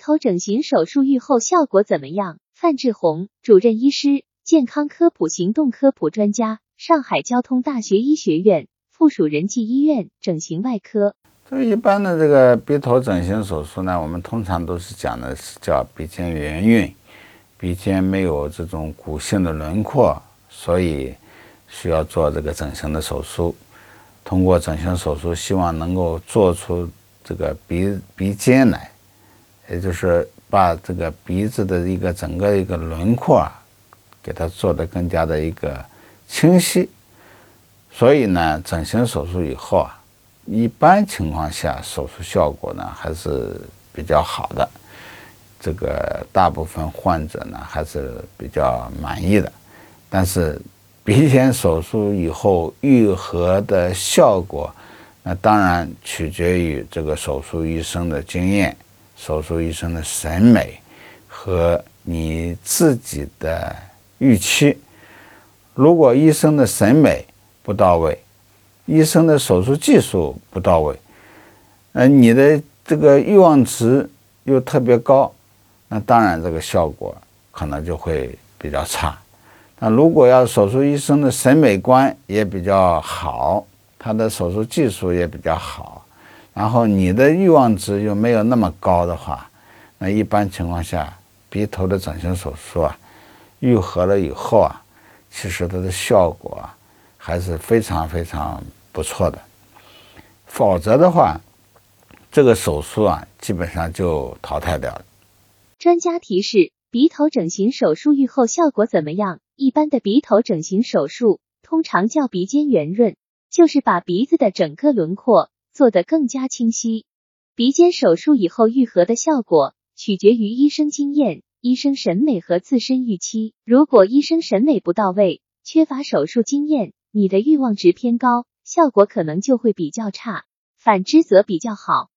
头整形手术愈后效果怎么样？范志红，主任医师，健康科普行动科普专家，上海交通大学医学院附属仁济医院整形外科。这一般的这个鼻头整形手术呢，我们通常都是讲的是叫鼻尖圆晕，鼻尖没有这种骨性的轮廓，所以需要做这个整形的手术。通过整形手术，希望能够做出这个鼻鼻尖来。也就是把这个鼻子的一个整个一个轮廓啊，给它做的更加的一个清晰。所以呢，整形手术以后啊，一般情况下手术效果呢还是比较好的。这个大部分患者呢还是比较满意的。但是鼻尖手术以后愈合的效果，那当然取决于这个手术医生的经验。手术医生的审美和你自己的预期，如果医生的审美不到位，医生的手术技术不到位，呃，你的这个欲望值又特别高，那当然这个效果可能就会比较差。那如果要手术医生的审美观也比较好，他的手术技术也比较好。然后你的欲望值又没有那么高的话，那一般情况下，鼻头的整形手术啊，愈合了以后啊，其实它的效果啊还是非常非常不错的。否则的话，这个手术啊基本上就淘汰掉了。专家提示：鼻头整形手术愈后效果怎么样？一般的鼻头整形手术通常叫鼻尖圆润，就是把鼻子的整个轮廓。做得更加清晰。鼻尖手术以后愈合的效果取决于医生经验、医生审美和自身预期。如果医生审美不到位，缺乏手术经验，你的欲望值偏高，效果可能就会比较差；反之则比较好。